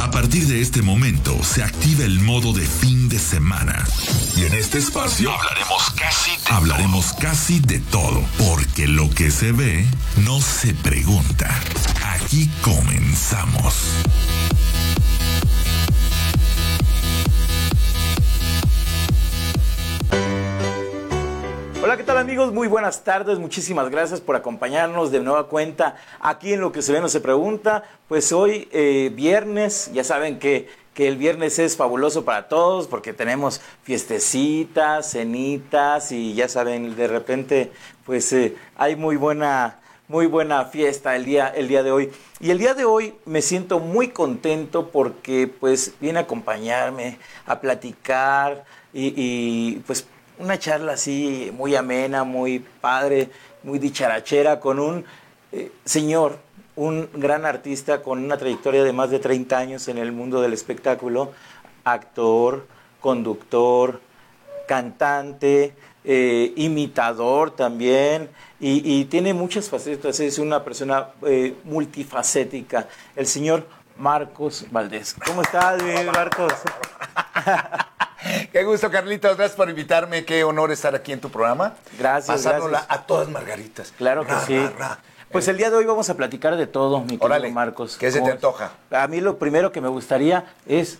A partir de este momento se activa el modo de fin de semana. Y en este espacio hablaremos casi de hablaremos casi de todo, porque lo que se ve no se pregunta. Aquí comenzamos. ¿Qué tal amigos? Muy buenas tardes, muchísimas gracias por acompañarnos de nueva cuenta aquí en Lo que se ve no se pregunta. Pues hoy eh, viernes, ya saben que, que el viernes es fabuloso para todos porque tenemos fiestecitas, cenitas y ya saben, de repente pues eh, hay muy buena, muy buena fiesta el día, el día de hoy. Y el día de hoy me siento muy contento porque pues viene a acompañarme, a platicar y, y pues una charla así muy amena, muy padre, muy dicharachera con un eh, señor, un gran artista con una trayectoria de más de 30 años en el mundo del espectáculo, actor, conductor, cantante, eh, imitador también, y, tiene muchas facetas, es una persona eh, multifacética, el señor Marcos Valdés. ¿Cómo estás, Marcos? Qué gusto, Carlitos. Gracias por invitarme. Qué honor estar aquí en tu programa. Gracias. Pasándola a todas margaritas. Claro que Ra, sí. ra, ra. Pues el día de hoy vamos a platicar de todo, mi querido Órale, Marcos. ¿qué se te ¿Cómo- antoja? A mí lo primero que me gustaría es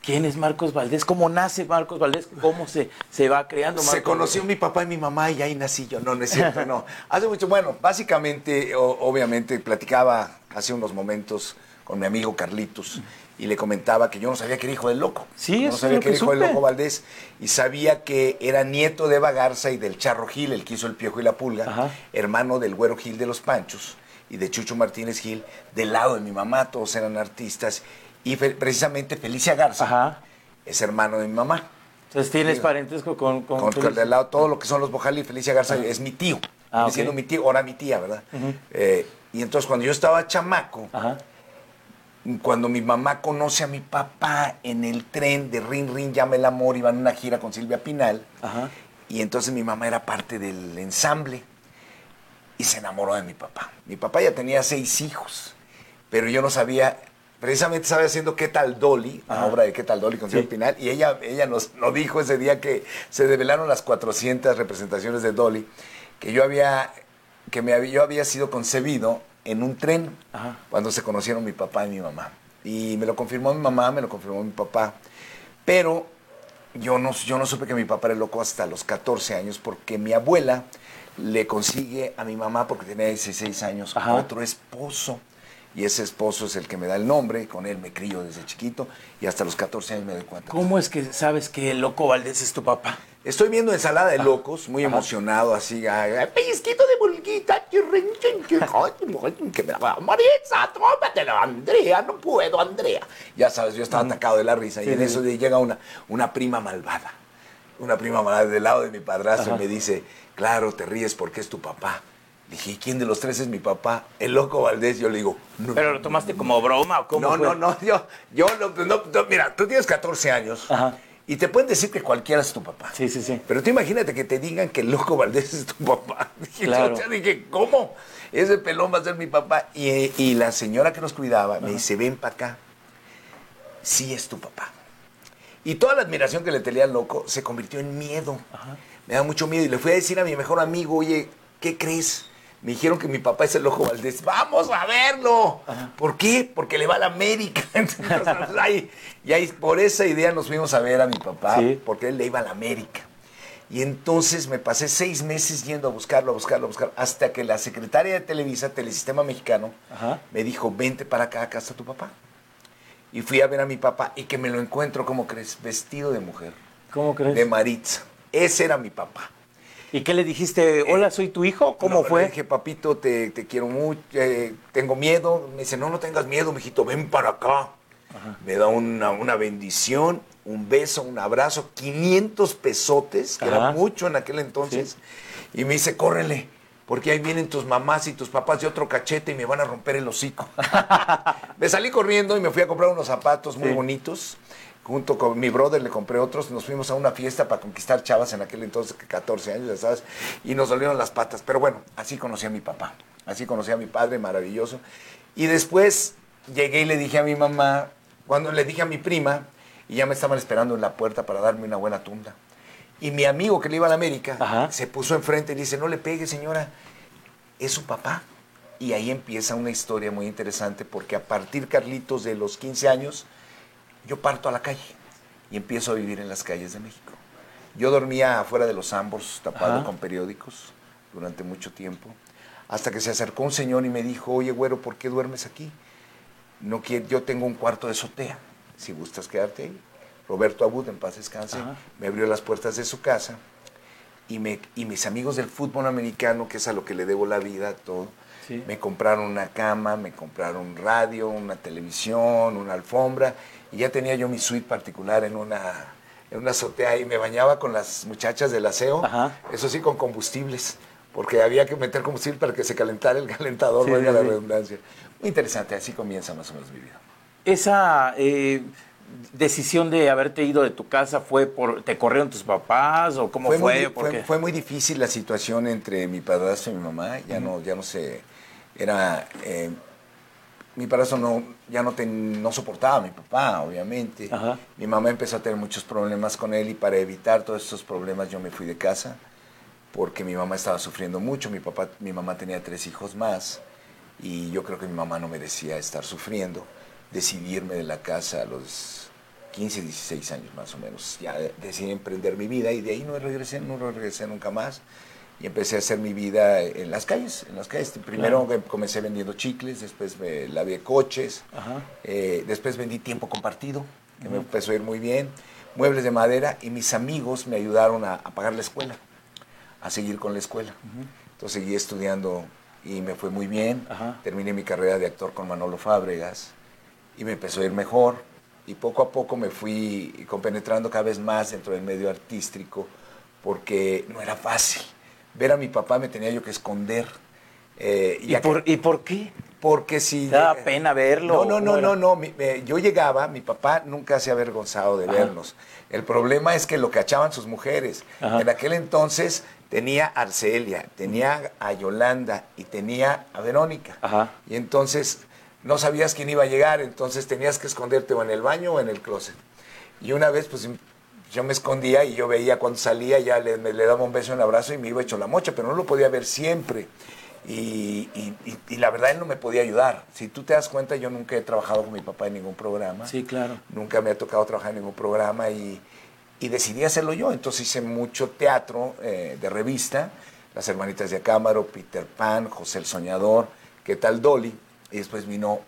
quién es Marcos Valdés, cómo nace Marcos Valdés, cómo se, se va creando Marcos Se conoció mi papá y mi mamá y ahí nací yo. No, no es cierto, no. Hace mucho, bueno, básicamente, o- obviamente, platicaba hace unos momentos con mi amigo Carlitos y le comentaba que yo no sabía que era hijo del loco. Sí, no sabía que era hijo del loco Valdés y sabía que era nieto de Eva Garza y del Charro Gil, el que hizo el Piojo y la Pulga, Ajá. hermano del Güero Gil de los Panchos y de Chucho Martínez Gil, del lado de mi mamá, todos eran artistas y fe- precisamente Felicia Garza Ajá. es hermano de mi mamá. Entonces tienes Sí. parentesco con... con, Con, con del lado, todo lo que son los Bojali y Felicia Garza es mi tío. Ah, Viene ok. siendo mi tío, ahora mi tía, ¿verdad? Eh, y entonces cuando yo estaba chamaco, Ajá. Cuando mi mamá conoce a mi papá en el tren de Rin Rin Llama el Amor, iban a una gira con Silvia Pinal, Ajá. y entonces mi mamá era parte del ensamble y se enamoró de mi papá. Mi papá ya tenía seis hijos, pero yo no sabía, precisamente estaba haciendo ¿Qué tal Dolly? La Ajá. obra de ¿Qué tal Dolly? con Silvia Sí. Pinal, y ella, ella nos, nos dijo ese día que se develaron las 400 representaciones de Dolly, que yo había, que me yo había sido concebido en un tren Ajá. cuando se conocieron mi papá y mi mamá. Y me lo confirmó mi mamá, me lo confirmó mi papá, pero yo no, yo no supe que mi papá era loco hasta los 14 años porque mi abuela le consigue a mi mamá, porque tenía 16 años, Ajá. otro esposo. Y ese esposo es el que me da el nombre, con él me crío desde chiquito y hasta los 14 años me doy cuenta. ¿Cómo es que sabes que el loco Valdés es tu papá? Estoy viendo ensalada de locos, muy emocionado, así, pellizquito de la Maritza, tómatelo, Andrea, no puedo, Andrea. Ya sabes, yo estaba atacado de la risa y en sí. eso llega una, una prima malvada, una prima malvada del lado de mi padrastro Ajá. y me dice, claro, te ríes porque es tu papá. Le dije, ¿y quién de los tres es mi papá? El loco Valdés. Yo le digo, no. ¿Pero lo tomaste como broma o cómo No, fue? no, no, yo, yo no, no, no, mira, tú tienes 14 años Ajá. Y te pueden decir que cualquiera es tu papá. Sí, sí, sí. Pero tú imagínate que te digan que el loco Valdés es tu papá. Dije, Claro. dije, ¿cómo? Ese pelón va a ser mi papá. Y, y la señora que nos cuidaba me dice, ven para acá. Sí es tu papá. Y toda la admiración que le tenía al loco se convirtió en miedo. Me da mucho miedo. Y le fui a decir a mi mejor amigo, oye, ¿qué crees? Me dijeron que mi papá es el loco Valdés. ¡Vamos a verlo! ¿Por qué? Porque le va a la América. Entonces, ahí- y ahí por esa idea nos fuimos a ver a mi papá, Sí. porque él le iba a la América. Y entonces me pasé seis meses yendo a buscarlo, a buscarlo, a buscarlo, hasta que la secretaria de Televisa, Telesistema Mexicano, Ajá. me dijo, vente para acá, acá está tu papá. Y fui a ver a mi papá y que me lo encuentro, ¿cómo crees? Vestido de mujer, ¿Cómo crees? de Maritza. Ese era mi papá. ¿Y qué le dijiste? Hola, soy tu hijo. ¿Cómo No, Le fue? dije, papito, te, te quiero mucho, eh, tengo miedo. Me dice, no, no tengas miedo, mijito, ven para acá. Me da una, una bendición, un beso, un abrazo, 500 pesotes, que Ajá. era mucho en aquel entonces. Y me dice, córrele, porque ahí vienen tus mamás y tus papás de otro cachete y me van a romper el hocico. me salí corriendo y me fui a comprar unos zapatos muy Sí. bonitos. Junto con mi brother le compré otros, nos fuimos a una fiesta para conquistar chavas en aquel entonces, que 14 años, ya sabes, y nos dolieron las patas. Pero bueno, así conocí a mi papá, así conocí a mi padre, maravilloso. Y después llegué y le dije a mi mamá, cuando le dije a mi prima, y ya me estaban esperando en la puerta para darme una buena tunda. Y mi amigo que le iba a la América Ajá. se puso enfrente y dice, no le pegue señora, es su papá. Y ahí empieza una historia muy interesante porque a partir, Carlitos, de los 15 años, yo parto a la calle y empiezo a vivir en las calles de México. Yo dormía afuera de los ambos, tapado Ajá. con periódicos, durante mucho tiempo, hasta que se acercó un señor y me dijo, oye, güero, ¿por qué duermes aquí? No quiero, yo tengo un cuarto de azotea, si gustas quedarte ahí. Roberto Abud, en paz descanse, Ajá. me abrió las puertas de su casa y, me, y mis amigos del fútbol americano, que es a lo que le debo la vida, todo, Sí. me compraron una cama, me compraron un radio, una televisión, una alfombra, y ya tenía yo mi suite particular en una, en una azotea y me bañaba con las muchachas del aseo, Ajá. eso sí, con combustibles, porque había que meter combustible para que se calentara el calentador, Sí, sí, la sí. redundancia. Muy interesante, así comienza más o menos mi vida. Esa eh, decisión de haberte ido de tu casa fue por. ¿Te corrieron tus papás o cómo fue? muy, di- ¿Por fue- qué? fue muy difícil la situación entre mi padrastro y mi mamá. Ya no, ya no se. Era. eh, mi padrastro no, ya no, ten- no soportaba a mi papá, obviamente. Ajá. Mi mamá empezó a tener muchos problemas con él y para evitar todos estos problemas yo me fui de casa porque mi mamá estaba sufriendo mucho. Mi, papá, mi mamá tenía tres hijos más y yo creo que mi mamá no merecía estar sufriendo. Decidí irme de la casa a los 15, 16 años más o menos. Ya decidí emprender mi vida y de ahí no regresé, no regresé nunca más. Y empecé a hacer mi vida en las calles, en las calles. Primero comencé vendiendo chicles, después me lavé coches, eh, después vendí tiempo compartido, que me empezó a ir muy bien, muebles de madera y mis amigos me ayudaron a, a pagar la escuela, a seguir con la escuela. Entonces seguí estudiando y me fue muy bien. Ajá. Terminé mi carrera de actor con Manolo Fábregas y me empezó a ir mejor. Y poco a poco me fui compenetrando cada vez más dentro del medio artístico porque no era fácil. Ver a mi papá me tenía yo que esconder. eh, ¿Y que- por, ¿Y por qué? porque si... ¿Te daba pena verlo? No, no, ¿Cómo no, no, no. mi- eh, yo llegaba, mi papá nunca se ha avergonzado de Ajá. vernos. El problema es que lo cachaban sus mujeres. Ajá. En aquel entonces tenía a Arcelia, tenía a Yolanda y tenía a Verónica. Ajá. Y entonces no sabías quién iba a llegar, entonces tenías que esconderte o en el baño o en el closet. Y una vez, pues yo me escondía y yo veía cuando salía, ya le, me- le daba un beso, un abrazo y me iba hecho la mocha, pero no lo podía ver siempre. Y, y- y- y la verdad él no me podía ayudar. Si tú te das cuenta, yo nunca he trabajado con mi papá en ningún programa. Sí, claro. Nunca me ha tocado trabajar en ningún programa y, y decidí hacerlo yo. Entonces hice mucho teatro eh, de revista, Las Hermanitas de Acámaro, Peter Pan, José el Soñador, ¿Qué tal Dolly? Y después vino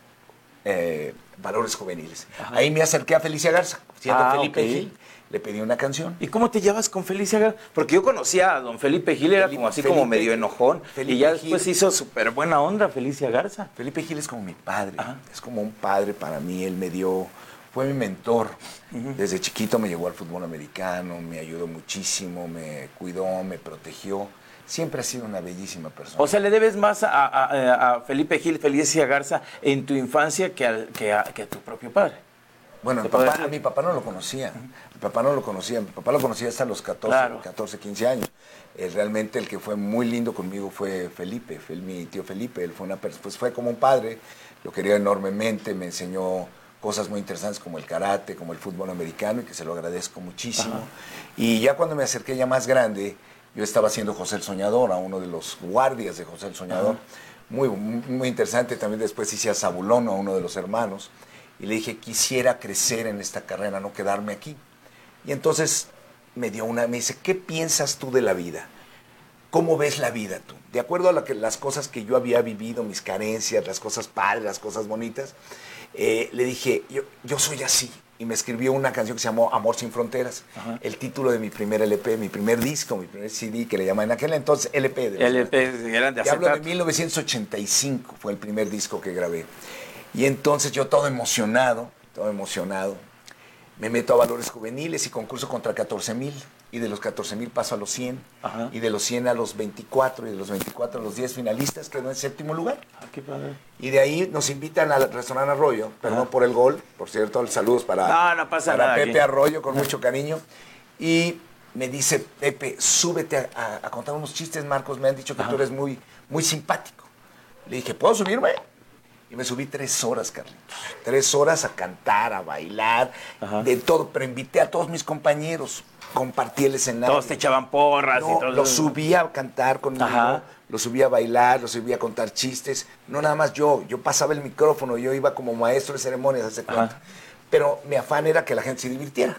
eh, Valores Juveniles. Ahí me acerqué a Felicia Garza, siendo Ah, Felipe ok. Gil. Le pedí una canción. ¿Y cómo te llevas con Felicia Gar- Porque yo conocía a don Felipe Gil, era Felipe- como así como medio enojón. Felipe y ya Gil. después hizo súper buena onda Felicia Garza. Felipe Gil es como mi padre, Ajá. es como un padre para mí, él me dio, fue mi mentor. Desde chiquito me llevó al fútbol americano, me ayudó muchísimo, me cuidó, me protegió. Siempre ha sido una bellísima persona. O sea, le debes más a, a- a Felipe Gil, Felicia Garza en tu infancia que, al- que, a, que a tu propio padre. Bueno, mi papá- a mi papá no lo conocía. Mi papá no lo conocía. Mi papá lo conocía hasta los 14, Claro. 14 15 años. Eh, realmente el que fue muy lindo conmigo fue Felipe, fue mi tío Felipe. Él fue una pues fue como un padre. Lo quería enormemente, me enseñó cosas muy interesantes como el karate, como el fútbol americano y que se lo agradezco muchísimo. Y ya cuando me acerqué ya más grande, yo estaba haciendo José el Soñador, a uno de los guardias de José el Soñador. Muy, muy interesante. También después hice a Zabulón, a uno de los hermanos. Y le dije, quisiera crecer en esta carrera, no quedarme aquí. Y entonces me dio una, me dice, ¿qué piensas tú de la vida? ¿Cómo ves la vida tú? De acuerdo a la que- las cosas que yo había vivido, mis carencias, las cosas padres, las cosas bonitas, eh, le dije, yo, yo soy así. Y me escribió una canción que se llamó Amor sin Fronteras, Ajá. el título de mi primer LP, mi primer disco, mi primer CD, que le llaman en aquel entonces LP. de LP eran de te hablo de acetato. 1985, fue el primer disco que grabé. Y entonces yo todo emocionado, todo emocionado, me meto a valores juveniles y concurso contra 14 mil. Y de los 14 mil paso a los 100. Ajá. Y de los 100 a los 24. Y de los 24 a los 10 finalistas quedó en séptimo lugar. Ah, qué padre. Y de ahí nos invitan al restaurante Arroyo. Perdón Ajá. por el gol. Por cierto, saludos para, No, no pasa para nada Pepe aquí. Arroyo con mucho cariño. Y me dice, Pepe, súbete a, a- a contar unos chistes, Marcos. Me han dicho que Ajá. tú eres muy, muy simpático. Le dije, ¿puedo subirme? Y Y me subí tres horas, Carlitos. Tres horas a cantar, a bailar, de todo. Pero invité a todos mis compañeros. Compartí el escenario. Todos te echaban porras y No, todo. lo subí a cantar conmigo, Ajá. lo subí a bailar, lo subí a contar chistes. No nada más yo, yo pasaba el micrófono, yo iba como maestro de ceremonias, hace cuenta. Pero mi afán era que la gente se divirtiera.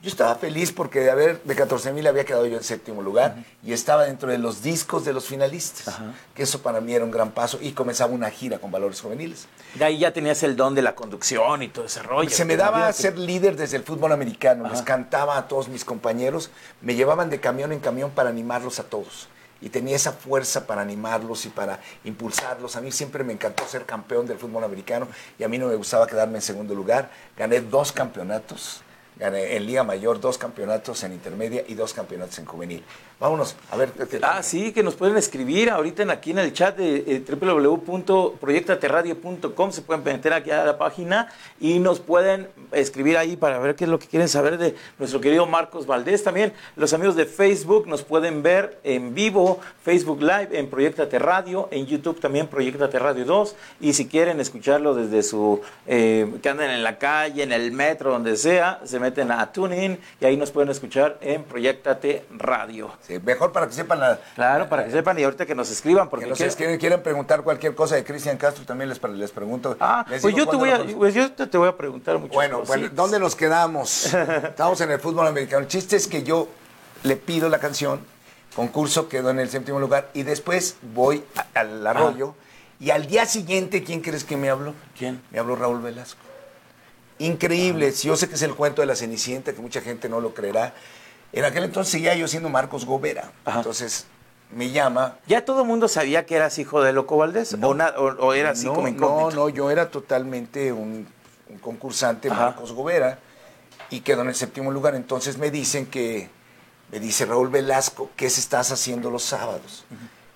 Yo estaba feliz porque de haber de 14 mil había quedado yo en séptimo lugar y estaba dentro de los discos de los finalistas, que eso para mí era un gran paso y comenzaba una gira con valores juveniles. De ahí ya tenías el don de la conducción y todo ese rollo. Se me daba Imagínate. ser líder desde el fútbol americano. Les cantaba a todos mis compañeros. Me llevaban de camión en camión para animarlos a todos. Y tenía esa fuerza para animarlos y para impulsarlos. A mí siempre me encantó ser campeón del fútbol americano y a mí no me gustaba quedarme en segundo lugar. Gané dos campeonatos. Gané en Liga Mayor dos campeonatos en intermedia y dos campeonatos en juvenil. Vámonos, a ver. ¿qué te- Ah, sí, que nos pueden escribir ahorita en, aquí en el chat de eh, www.proyectateradio.com. Se pueden meter aquí a la página y nos pueden escribir ahí para ver qué es lo que quieren saber de nuestro querido Marcos Valdés. También los amigos de Facebook nos pueden ver en vivo, Facebook Live, en Proyectate Radio, en YouTube también Proyectate Radio 2. Y si quieren escucharlo desde su, eh, que anden en la calle, en el metro, donde sea, se meten a TuneIn y ahí nos pueden escuchar en Proyectate Radio. Sí, mejor para que sepan la, Claro, para que sepan y ahorita que nos escriban, porque que nos quiero- quieren, quieren preguntar cualquier cosa de Cristian Castro, también les, les pregunto. Ah, Les pues digo yo te voy a, pues yo te, te voy a preguntar muchas Bueno, bueno, ¿dónde nos quedamos? Estamos en el fútbol americano. El chiste es que yo le pido la canción, concurso quedó en el séptimo lugar y después voy a- al arroyo y al día siguiente, ¿quién crees que me habló? ¿Quién? Me habló Raúl Velasco. Increíble, si yo sé que es el cuento de la Cenicienta, que mucha gente no lo creerá. En aquel entonces seguía yo siendo Marcos Gobera. Ajá. Entonces me llama ¿Ya todo el mundo sabía que eras hijo de Loco Valdés? ¿O, na- o, o era así no, como no, incógnito? no, yo era totalmente un, un concursante, Ajá. Marcos Gobera, y quedó en el séptimo lugar. Entonces me dicen que, me dice Raúl Velasco, ¿qué se estás haciendo los sábados?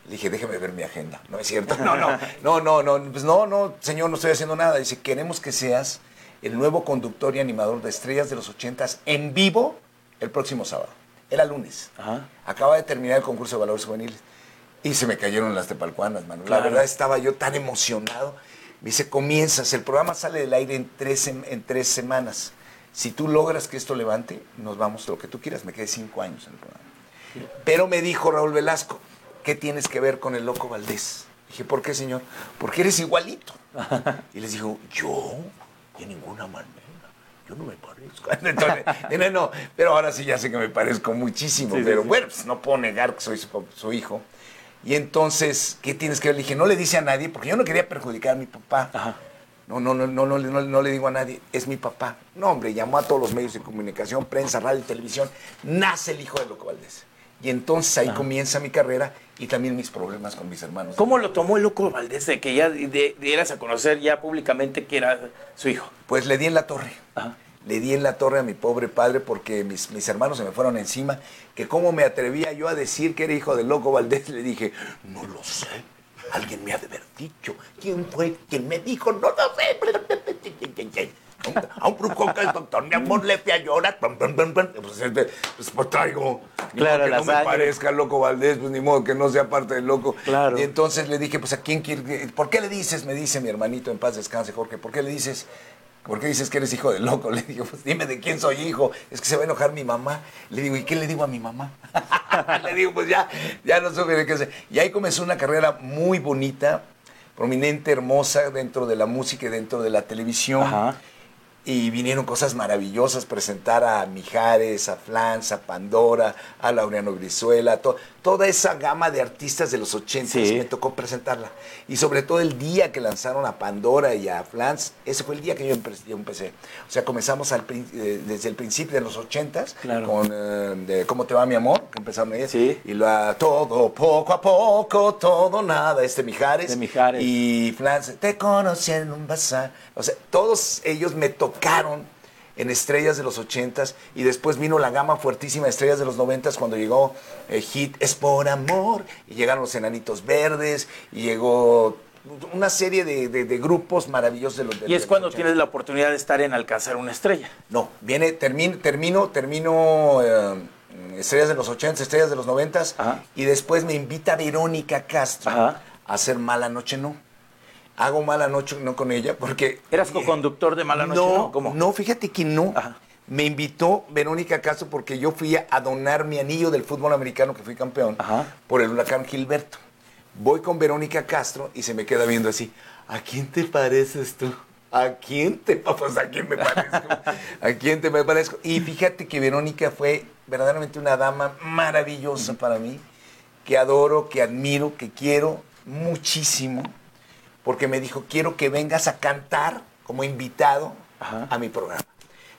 Le dije, déjeme ver mi agenda. No es cierto. No, no, no, no, no, pues no, no, señor, no estoy haciendo nada. Dice, queremos que seas el nuevo conductor y animador de Estrellas de los Ochentas en vivo el próximo sábado. Era lunes. Ajá. Acaba de terminar el concurso de valores juveniles. Y se me cayeron las tepalcuanas. Claro. La verdad estaba yo tan emocionado. Me dice, comienzas, el programa sale del aire en tres, en tres semanas. Si tú logras que esto levante, nos vamos lo que tú quieras. Me quedé cinco años en el programa. Pero me dijo Raúl Velasco, ¿qué tienes que ver con el loco Valdés? Dije, ¿por qué, señor? Porque eres igualito. Y les dijo, ¿yo? De ninguna manera. Yo no me parezco. Entonces, no, no, pero ahora sí ya sé que me parezco muchísimo. Sí, pero sí. bueno, pues no puedo negar que soy su, hijo. Y entonces, ¿qué tienes que ver? Le dije, no le dice a nadie, porque yo no quería perjudicar a mi papá. Ajá. No, no, no, no, no, no, no le digo a nadie, es mi papá. No, hombre, llamó a todos los medios de comunicación, prensa, radio y televisión. Nace el hijo de Loco Valdés. Y entonces ahí comienza mi carrera y también mis problemas con mis hermanos. ¿Cómo lo tomó el Loco Valdés de que ya dieras a conocer ya públicamente que era su hijo? Pues le di en la torre. Ajá. Le di en la torre a mi pobre padre porque mis, mis hermanos se me fueron encima. Que cómo me atrevía yo a decir que era hijo del loco Valdés. Le dije, no lo sé. Alguien me ha de haber dicho. ¿Quién fue quien me dijo? No lo sé. A un brujo que el doctor, mi amor, le fui a llorar. Pues, este, pues, pues traigo. Claro, modo que la no me sangre. parezca al loco Valdés, pues ni modo que no sea parte del loco. Claro. Y entonces le dije, pues a quién quiere. ¿Por qué le dices? Me dice mi hermanito en paz descanse, Jorge. ¿Por qué le dices? ¿Por qué dices que eres hijo del loco? Le digo, pues dime de quién soy hijo. Es que se va a enojar mi mamá. Le digo, ¿y qué le digo a mi mamá? le digo, pues ya, ya no supe de qué hacer. Y ahí comenzó una carrera muy bonita, prominente, hermosa dentro de la música y dentro de la televisión. Ajá. Y vinieron cosas maravillosas, presentar a Mijares, a Flans, a Pandora, a Laureano Brizuela, to- toda esa gama de artistas de los 80 Sí. me tocó presentarla. Y sobre todo el día que lanzaron a Pandora y a Flans, ese fue el día que yo, empe- yo empecé. O sea, comenzamos al eh, desde el principio de los 80 Claro. con eh, de ¿Cómo te va mi amor? Que empezaron ellas. Sí. Y la todo, poco a poco, todo, nada, este Mijares. De Mijares. Y Flans, te conocí en un bazar. O sea, todos ellos me tocaron en Estrellas de los ochentas y después vino la gama fuertísima de Estrellas de los noventas cuando llegó el hit Es por amor y llegaron los Enanitos Verdes y llegó una serie de, de- de grupos maravillosos de los de Y es cuando 80s. tienes la oportunidad de estar en Alcanzar una estrella. No, viene, termino, termino, termino eh, Estrellas de los 80, Estrellas de los 90 Ajá. y después me invita Verónica Castro Ajá. a hacer Mala Noche No. Hago Mala Noche no con ella porque... ¿Eras co-conductor de Mala Noche? No, ¿Cómo? no, fíjate que no. Ajá. Me invitó Verónica Castro porque yo fui a donar mi anillo del fútbol americano que fui campeón Ajá. por el huracán Gilberto. Voy con Verónica Castro y se me queda viendo así. ¿A quién te pareces tú? ¿A quién te pues, ¿A quién me parezco? ¿A quién te me parezco? Y fíjate que Verónica fue verdaderamente una dama maravillosa para mí, que adoro, que admiro, que quiero muchísimo, porque me dijo, quiero que vengas a cantar como invitado Ajá. a mi programa.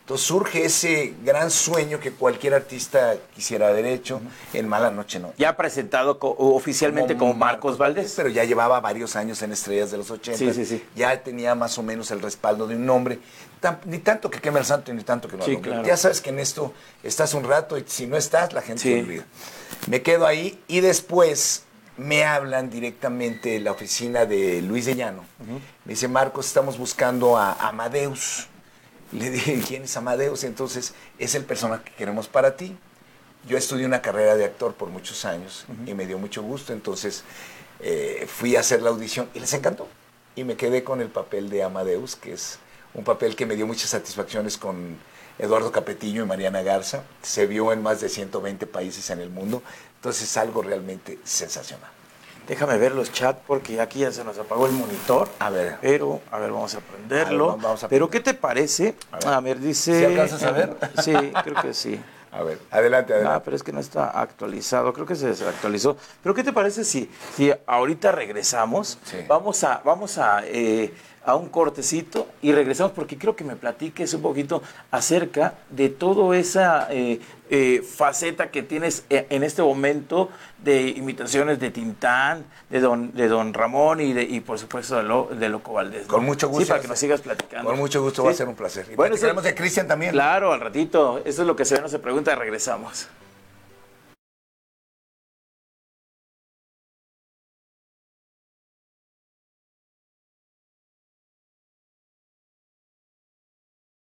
Entonces surge ese gran sueño que cualquier artista quisiera haber hecho en Mala Noche No. Ya presentado co- oficialmente como, Marcos Valdés. Pero ya llevaba varios años en Estrellas de los 80. Sí, sí, sí. Ya tenía más o menos el respaldo de un nombre. Tan- ni tanto que queme el santo, ni tanto que no Sí, claro. Ya sabes que en esto estás un rato y si no estás, la gente Sí. se olvida. Me quedo ahí y después me hablan directamente de la oficina de Luis de Llano. Me dice, Marcos, estamos buscando a Amadeus. Le dije, ¿quién es Amadeus? Entonces, es el personaje que queremos para ti. Yo estudié una carrera de actor por muchos años y me dio mucho gusto, entonces eh, fui a hacer la audición y les encantó. Y me quedé con el papel de Amadeus, que es un papel que me dio muchas satisfacciones con Eduardo Capetillo y Mariana Garza. Se vio en más de 120 países en el mundo, entonces es algo realmente sensacional. Déjame ver los chats porque aquí ya se nos apagó el monitor. A ver. Pero, a ver, vamos a prenderlo. Ver, vamos a pero. ¿qué te parece? A ver. A ver, dice. ¿Sí alcanzas a ver? Sí, creo que sí. A ver, adelante, adelante. Ah, pero es que no está actualizado, creo que se desactualizó. Pero ¿qué te parece si, si ahorita regresamos? Sí. Vamos a, vamos a, eh, a un cortecito y regresamos porque quiero que me platiques un poquito acerca de toda esa eh, eh, faceta que tienes eh, en este momento de imitaciones de Tintán, de don, de don Ramón y, de, y por supuesto de, Lo- de Loco Valdés. ¿no? Con mucho gusto. Sí, para que nos sigas platicando. Con mucho gusto, Sí. va a ser un placer. Y Bueno, platicaremos de Cristian también. Claro, al ratito. Eso es lo que se ve, no se pregunta, regresamos.